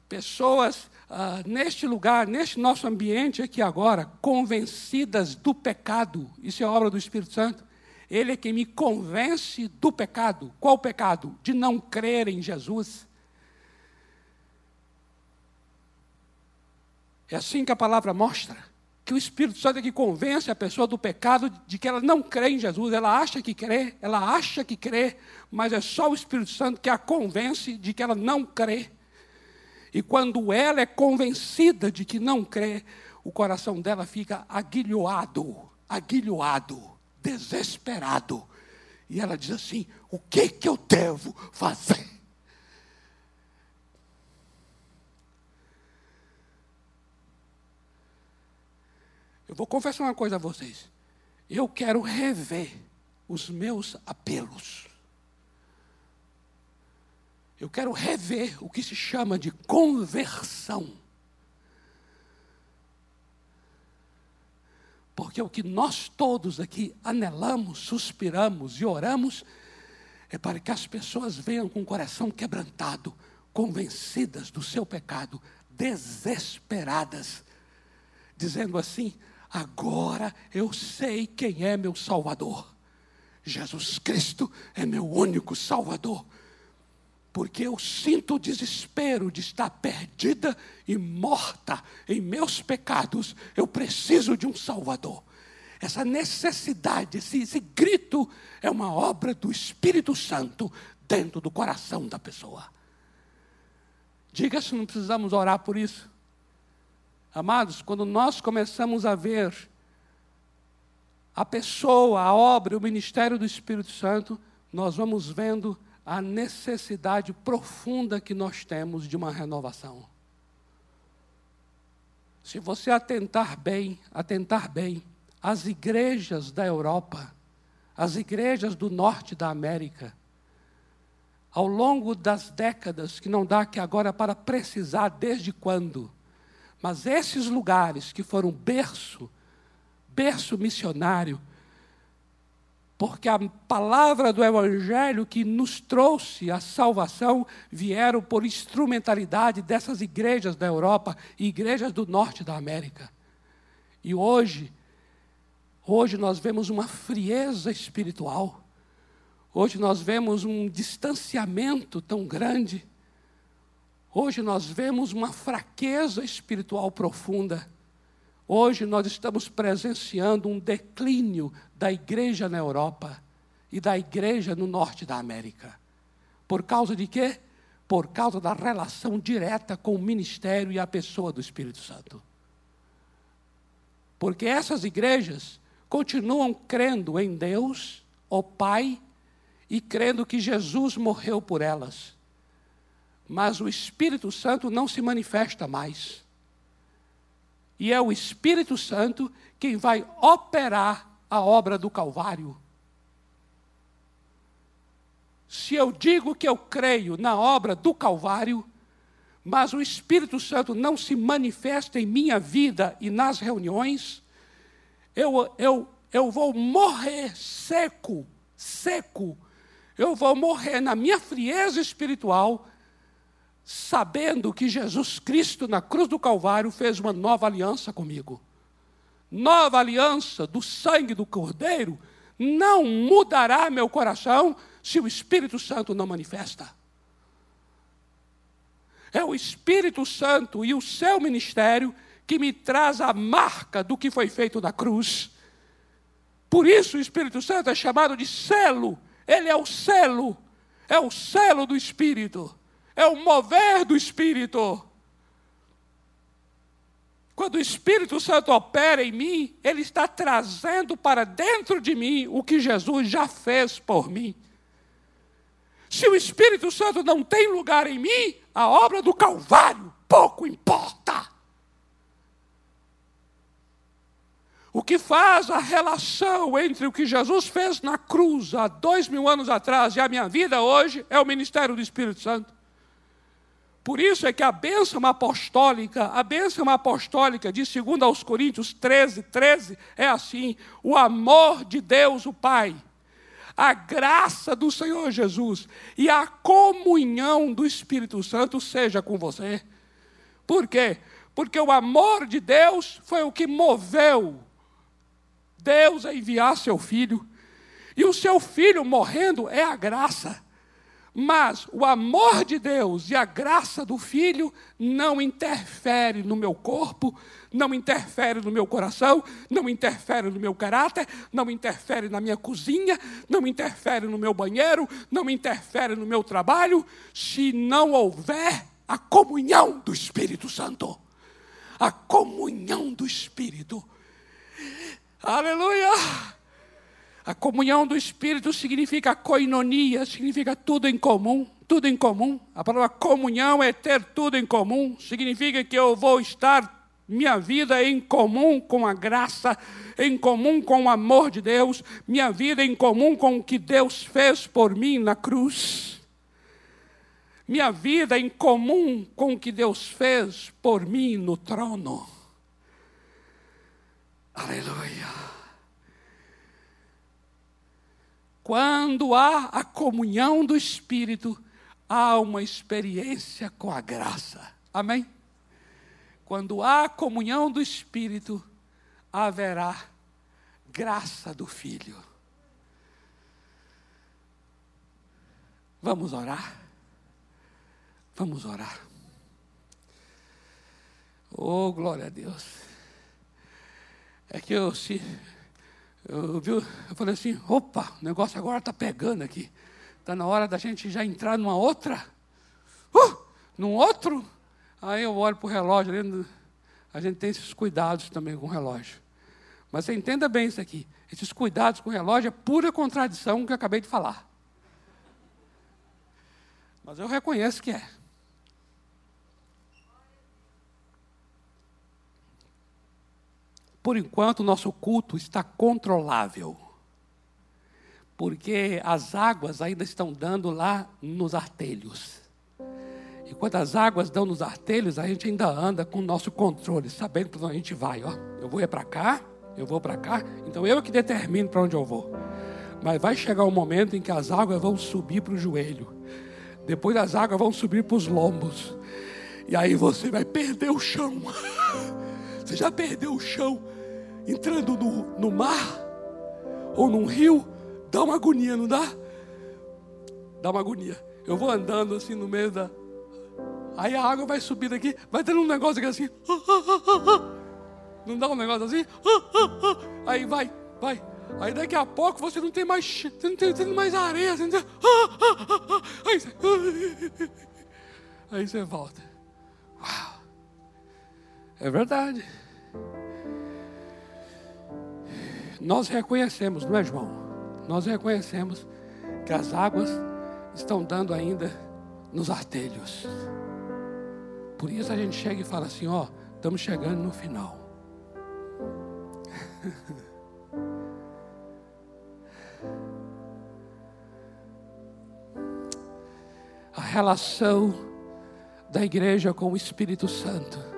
Pessoas ah, neste lugar, neste nosso ambiente aqui agora, convencidas do pecado, isso é obra do Espírito Santo. Ele é quem me convence do pecado. Qual pecado? De não crer em Jesus. É assim que a palavra mostra. Que o Espírito Santo é que convence a pessoa do pecado de que ela não crê em Jesus. Ela acha que crê, ela acha que crê, mas é só o Espírito Santo que a convence de que ela não crê. E quando ela é convencida de que não crê, o coração dela fica aguilhoado, aguilhoado, desesperado. E ela diz assim: O que, que eu devo fazer? Eu vou confessar uma coisa a vocês. Eu quero rever os meus apelos. Eu quero rever o que se chama de conversão. Porque o que nós todos aqui anelamos, suspiramos e oramos é para que as pessoas venham com o coração quebrantado, convencidas do seu pecado, desesperadas, dizendo assim: Agora eu sei quem é meu Salvador. Jesus Cristo é meu único Salvador. Porque eu sinto o desespero de estar perdida e morta em meus pecados. Eu preciso de um Salvador. Essa necessidade, esse, esse grito, é uma obra do Espírito Santo dentro do coração da pessoa. Diga se não precisamos orar por isso. Amados, quando nós começamos a ver a pessoa, a obra, o ministério do Espírito Santo, nós vamos vendo a necessidade profunda que nós temos de uma renovação. Se você atentar bem, atentar bem, as igrejas da Europa, as igrejas do norte da América, ao longo das décadas, que não dá que agora para precisar desde quando, mas esses lugares que foram berço, berço missionário, porque a palavra do Evangelho que nos trouxe a salvação vieram por instrumentalidade dessas igrejas da Europa e igrejas do norte da América. E hoje, hoje nós vemos uma frieza espiritual, hoje nós vemos um distanciamento tão grande Hoje nós vemos uma fraqueza espiritual profunda. Hoje nós estamos presenciando um declínio da igreja na Europa e da igreja no norte da América. Por causa de quê? Por causa da relação direta com o ministério e a pessoa do Espírito Santo. Porque essas igrejas continuam crendo em Deus, o Pai, e crendo que Jesus morreu por elas mas o Espírito Santo não se manifesta mais. E é o Espírito Santo quem vai operar a obra do Calvário. Se eu digo que eu creio na obra do Calvário, mas o Espírito Santo não se manifesta em minha vida e nas reuniões, eu, eu, eu vou morrer seco, seco. Eu vou morrer na minha frieza espiritual sabendo que Jesus Cristo na cruz do Calvário fez uma nova aliança comigo. Nova aliança do sangue do Cordeiro não mudará meu coração se o Espírito Santo não manifesta. É o Espírito Santo e o seu ministério que me traz a marca do que foi feito na cruz. Por isso o Espírito Santo é chamado de selo. Ele é o selo, é o selo do Espírito é o mover do Espírito. Quando o Espírito Santo opera em mim, ele está trazendo para dentro de mim o que Jesus já fez por mim. Se o Espírito Santo não tem lugar em mim, a obra do Calvário pouco importa. O que faz a relação entre o que Jesus fez na cruz há dois mil anos atrás e a minha vida hoje é o ministério do Espírito Santo. Por isso é que a bênção apostólica, a bênção apostólica de 2 aos Coríntios 13, 13, é assim: o amor de Deus, o Pai, a graça do Senhor Jesus e a comunhão do Espírito Santo seja com você. Por quê? Porque o amor de Deus foi o que moveu Deus a enviar seu filho. E o seu filho morrendo é a graça. Mas o amor de Deus e a graça do Filho não interfere no meu corpo, não interfere no meu coração, não interfere no meu caráter, não interfere na minha cozinha, não interfere no meu banheiro, não interfere no meu trabalho, se não houver a comunhão do Espírito Santo. A comunhão do Espírito. Aleluia! A comunhão do Espírito significa coinonia, significa tudo em comum, tudo em comum. A palavra comunhão é ter tudo em comum, significa que eu vou estar minha vida em comum com a graça, em comum com o amor de Deus, minha vida em comum com o que Deus fez por mim na cruz. Minha vida em comum com o que Deus fez por mim no trono. Aleluia. Quando há a comunhão do Espírito, há uma experiência com a graça. Amém? Quando há comunhão do Espírito, haverá graça do Filho. Vamos orar? Vamos orar. Oh, glória a Deus. É que eu se eu, viu, eu falei assim, opa, o negócio agora está pegando aqui. Está na hora da gente já entrar numa outra. Uh, num outro. Aí eu olho para o relógio, a gente tem esses cuidados também com o relógio. Mas você entenda bem isso aqui. Esses cuidados com o relógio é pura contradição que eu acabei de falar. Mas eu reconheço que é. Por enquanto, o nosso culto está controlável. Porque as águas ainda estão dando lá nos artelhos. E quando as águas dão nos artelhos, a gente ainda anda com o nosso controle, sabendo para onde a gente vai. Ó, eu vou é para cá, eu vou para cá, então eu é que determino para onde eu vou. Mas vai chegar um momento em que as águas vão subir para o joelho. Depois as águas vão subir para os lombos. E aí você vai perder o chão. Você já perdeu o chão entrando no, no mar ou num rio, dá uma agonia, não dá? Dá uma agonia. Eu vou andando assim no meio da. Aí a água vai subindo aqui, vai tendo um negócio aqui assim. Não dá um negócio assim? Aí vai, vai. Aí daqui a pouco você não tem mais, você não tem, tem mais areia. Você tem... Aí, você... Aí você volta. Uau. É verdade. Nós reconhecemos, não é, João? Nós reconhecemos que as águas estão dando ainda nos artelhos. Por isso a gente chega e fala assim: ó, estamos chegando no final. a relação da igreja com o Espírito Santo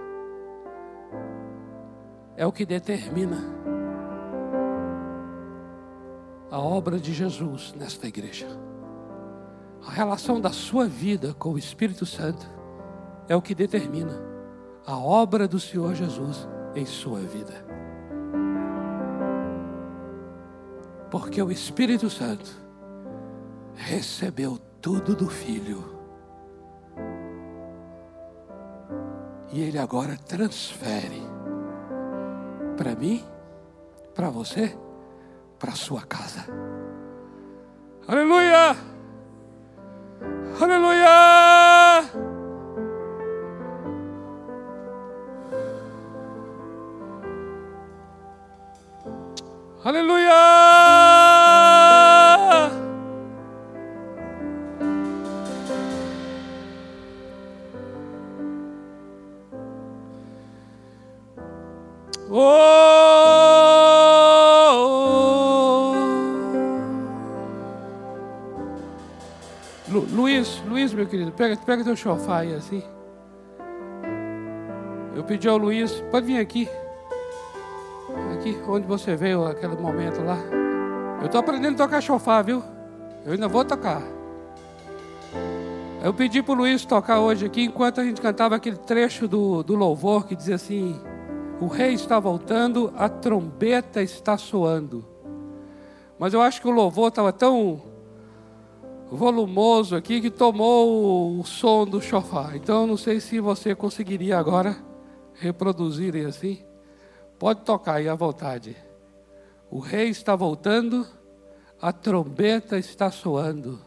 é o que determina a obra de Jesus nesta igreja. A relação da sua vida com o Espírito Santo é o que determina a obra do Senhor Jesus em sua vida. Porque o Espírito Santo recebeu tudo do Filho. E ele agora transfere para mim, para você para sua casa. Aleluia! Aleluia! Aleluia! Pega, pega teu sofá aí assim. Eu pedi ao Luiz, pode vir aqui. Aqui, onde você veio, aquele momento lá. Eu estou aprendendo a tocar chofar, viu? Eu ainda vou tocar. Eu pedi para o Luiz tocar hoje aqui, enquanto a gente cantava aquele trecho do, do louvor que dizia assim: O rei está voltando, a trombeta está soando. Mas eu acho que o louvor estava tão volumoso aqui que tomou o som do chofar. Então eu não sei se você conseguiria agora reproduzir assim. Pode tocar aí à vontade. O rei está voltando, a trombeta está soando.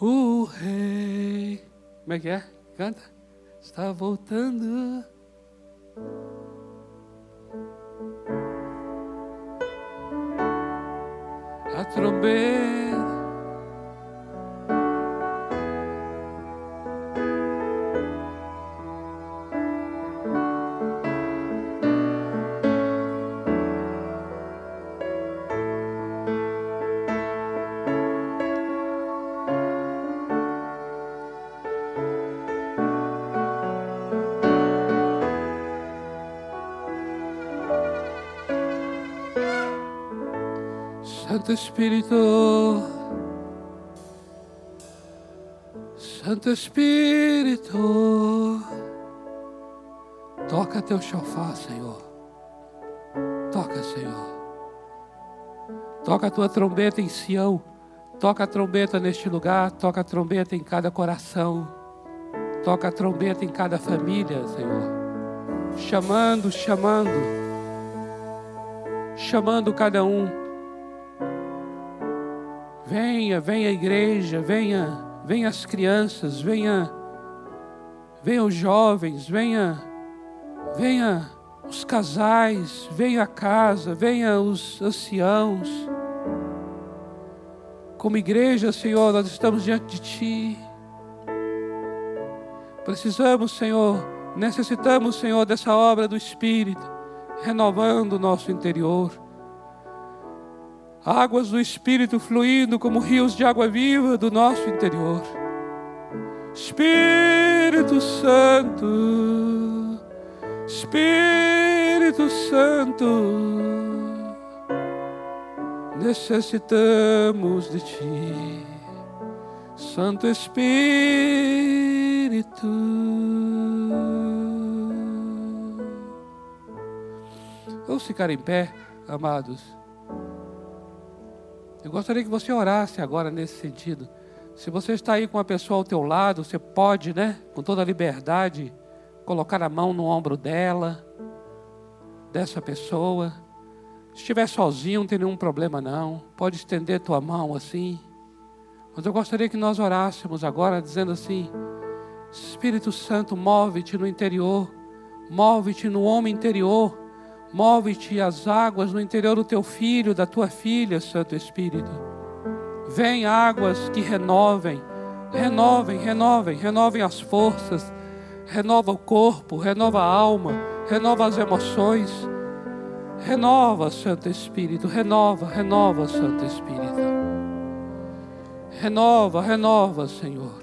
O rei. Como é que é? Canta. Está voltando. A trombeta. Santo Espírito, Santo Espírito, toca teu chofar, Senhor. Toca, Senhor. Toca a tua trombeta em Sião. Toca a trombeta neste lugar, toca a trombeta em cada coração. Toca a trombeta em cada família, Senhor. Chamando, chamando. Chamando cada um Venha, venha a igreja, venha, venha as crianças, venha, venha os jovens, venha, venha os casais, venha a casa, venha os anciãos. Como igreja, Senhor, nós estamos diante de Ti. Precisamos, Senhor, necessitamos, Senhor, dessa obra do Espírito, renovando o nosso interior águas do Espírito fluindo como rios de água viva do nosso interior. Espírito Santo, Espírito Santo, necessitamos de Ti, Santo Espírito. Vamos ficar em pé, amados. Eu gostaria que você orasse agora nesse sentido. Se você está aí com uma pessoa ao teu lado, você pode, né, com toda a liberdade, colocar a mão no ombro dela, dessa pessoa. Se estiver sozinho, não tem nenhum problema não. Pode estender tua mão assim. Mas eu gostaria que nós orássemos agora dizendo assim: Espírito Santo, move-te no interior, move-te no homem interior Move-te as águas no interior do teu filho, da tua filha, Santo Espírito. Vem águas que renovem, renovem, renovem, renovem as forças, renova o corpo, renova a alma, renova as emoções. Renova, Santo Espírito, renova, renova, Santo Espírito. Renova, renova, Senhor.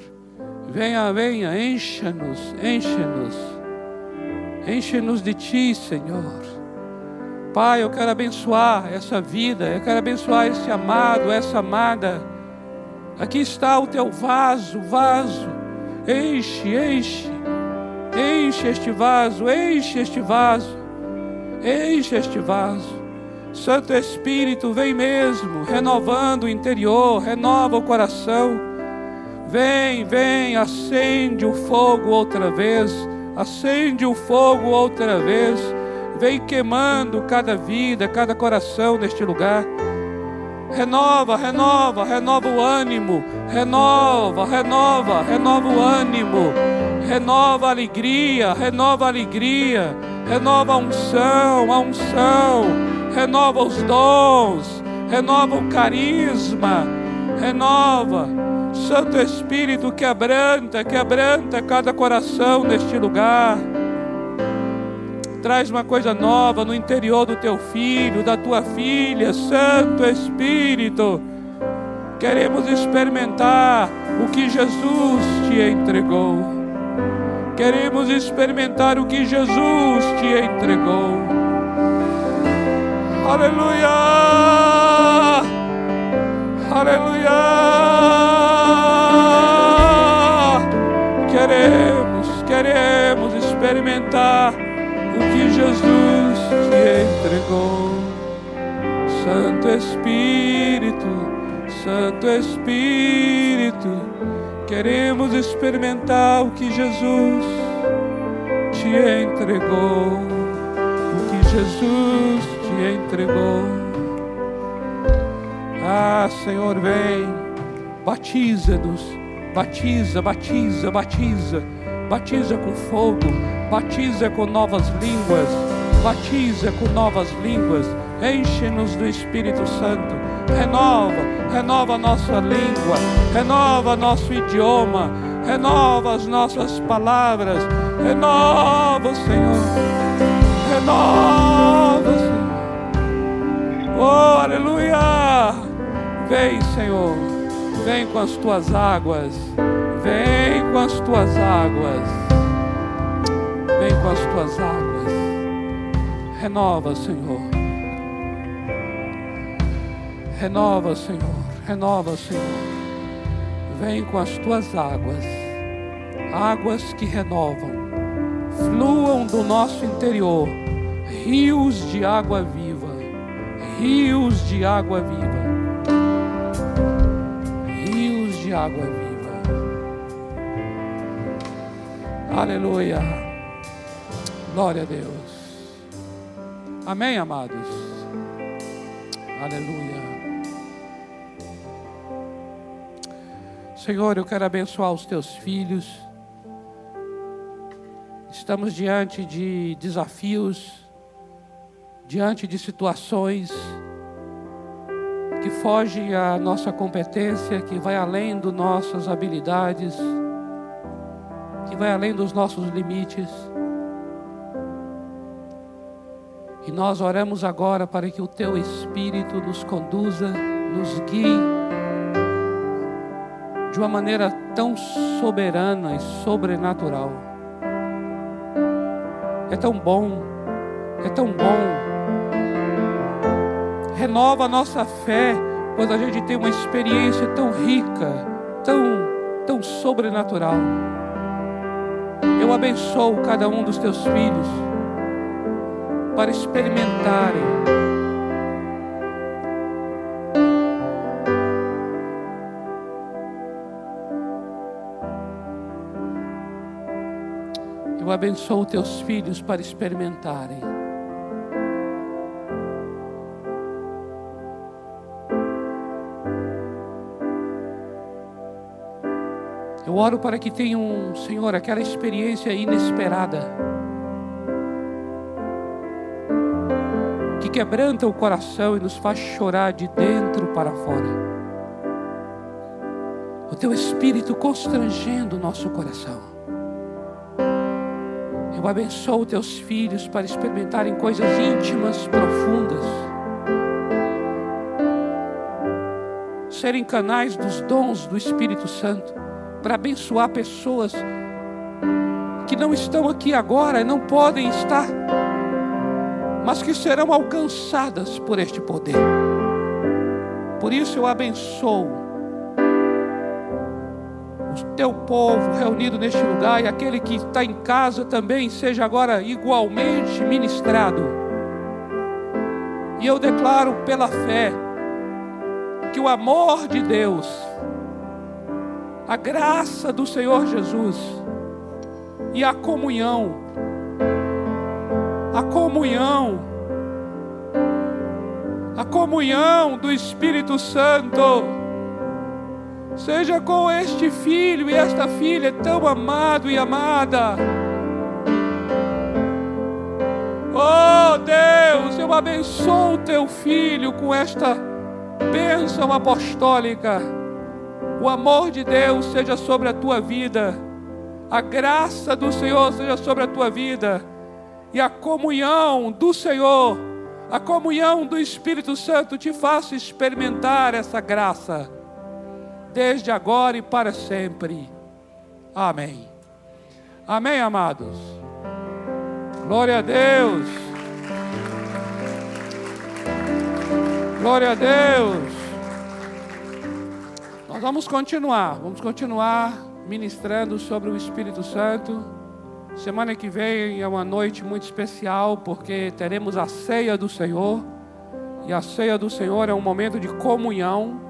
Venha, venha, encha-nos, enche-nos. Enche-nos de Ti, Senhor. Pai, eu quero abençoar essa vida, eu quero abençoar esse amado, essa amada. Aqui está o teu vaso, vaso. Enche, enche, enche este vaso, enche este vaso, enche este vaso. Santo Espírito, vem mesmo, renovando o interior, renova o coração. Vem, vem, acende o fogo outra vez, acende o fogo outra vez Vem queimando cada vida, cada coração neste lugar. Renova, renova, renova o ânimo. Renova, renova, renova o ânimo. Renova a alegria, renova a alegria. Renova a unção, a unção. Renova os dons. Renova o carisma. Renova. Santo Espírito quebranta, quebranta cada coração neste lugar. Traz uma coisa nova no interior do teu filho, da tua filha, Santo Espírito. Queremos experimentar o que Jesus te entregou. Queremos experimentar o que Jesus te entregou. Aleluia! Aleluia! Queremos, queremos experimentar entregou. Santo Espírito, Santo Espírito, queremos experimentar o que Jesus te entregou. O que Jesus te entregou. Ah, Senhor, vem, batiza-nos, batiza, batiza, batiza, batiza com fogo, batiza com novas línguas, batiza com novas línguas, enche-nos do Espírito Santo, renova, renova nossa língua, renova nosso idioma, renova as nossas palavras, renova, Senhor, renova, Senhor. Oh, aleluia! Vem, Senhor, vem com as tuas águas, vem com as tuas águas, vem com as tuas águas, renova, Senhor, renova, Senhor, renova, Senhor, vem com as tuas águas, águas que renovam, fluam do nosso interior, rios de água viva, rios de água viva. De água viva. Aleluia. Glória a Deus. Amém, amados. Aleluia. Senhor, eu quero abençoar os teus filhos. Estamos diante de desafios, diante de situações que foge à nossa competência, que vai além das nossas habilidades, que vai além dos nossos limites. E nós oramos agora para que o Teu Espírito nos conduza, nos guie de uma maneira tão soberana e sobrenatural. É tão bom, é tão bom renova a nossa fé quando a gente tem uma experiência tão rica, tão, tão sobrenatural. Eu abençoo cada um dos teus filhos para experimentarem Eu abençoo teus filhos para experimentarem Eu oro para que tenham, Senhor, aquela experiência inesperada. Que quebranta o coração e nos faz chorar de dentro para fora. O teu espírito constrangendo o nosso coração. Eu abençoo teus filhos para experimentarem coisas íntimas, profundas. Serem canais dos dons do Espírito Santo para abençoar pessoas que não estão aqui agora e não podem estar, mas que serão alcançadas por este poder. Por isso eu abençoo o teu povo reunido neste lugar e aquele que está em casa também seja agora igualmente ministrado. E eu declaro pela fé que o amor de Deus a graça do Senhor Jesus e a comunhão, a comunhão, a comunhão do Espírito Santo, seja com este filho e esta filha tão amado e amada. Oh Deus, eu abençoo teu filho com esta bênção apostólica. O amor de Deus seja sobre a tua vida, a graça do Senhor seja sobre a tua vida, e a comunhão do Senhor, a comunhão do Espírito Santo te faça experimentar essa graça, desde agora e para sempre. Amém. Amém, amados. Glória a Deus. Glória a Deus. Nós vamos continuar, vamos continuar ministrando sobre o Espírito Santo. Semana que vem é uma noite muito especial porque teremos a ceia do Senhor. E a ceia do Senhor é um momento de comunhão.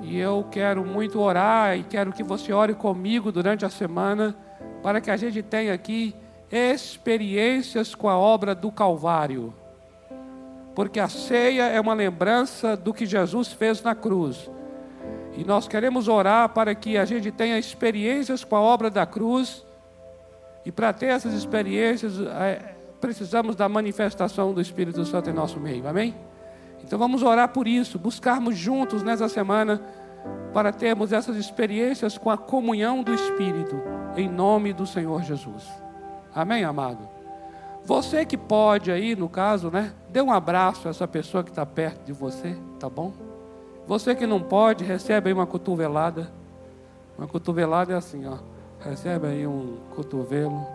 E eu quero muito orar e quero que você ore comigo durante a semana para que a gente tenha aqui experiências com a obra do Calvário. Porque a ceia é uma lembrança do que Jesus fez na cruz. E nós queremos orar para que a gente tenha experiências com a obra da cruz. E para ter essas experiências, é, precisamos da manifestação do Espírito Santo em nosso meio. Amém? Então vamos orar por isso, buscarmos juntos nessa semana para termos essas experiências com a comunhão do Espírito, em nome do Senhor Jesus. Amém, amado? Você que pode aí, no caso, né? Dê um abraço a essa pessoa que está perto de você, tá bom? Você que não pode, recebe aí uma cotovelada. Uma cotovelada é assim, ó. Recebe aí um cotovelo,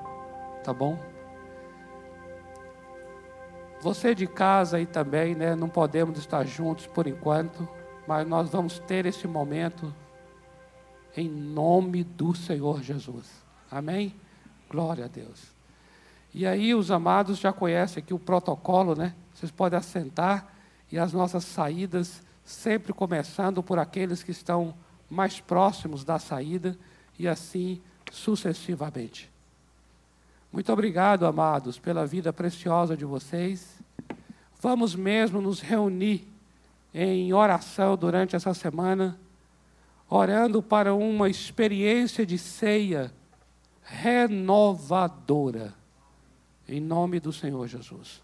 tá bom? Você de casa aí também, né? Não podemos estar juntos por enquanto, mas nós vamos ter esse momento em nome do Senhor Jesus. Amém? Glória a Deus. E aí os amados já conhecem aqui o protocolo, né? Vocês podem assentar e as nossas saídas sempre começando por aqueles que estão mais próximos da saída e assim sucessivamente. Muito obrigado, amados, pela vida preciosa de vocês. Vamos mesmo nos reunir em oração durante essa semana, orando para uma experiência de ceia renovadora, em nome do Senhor Jesus.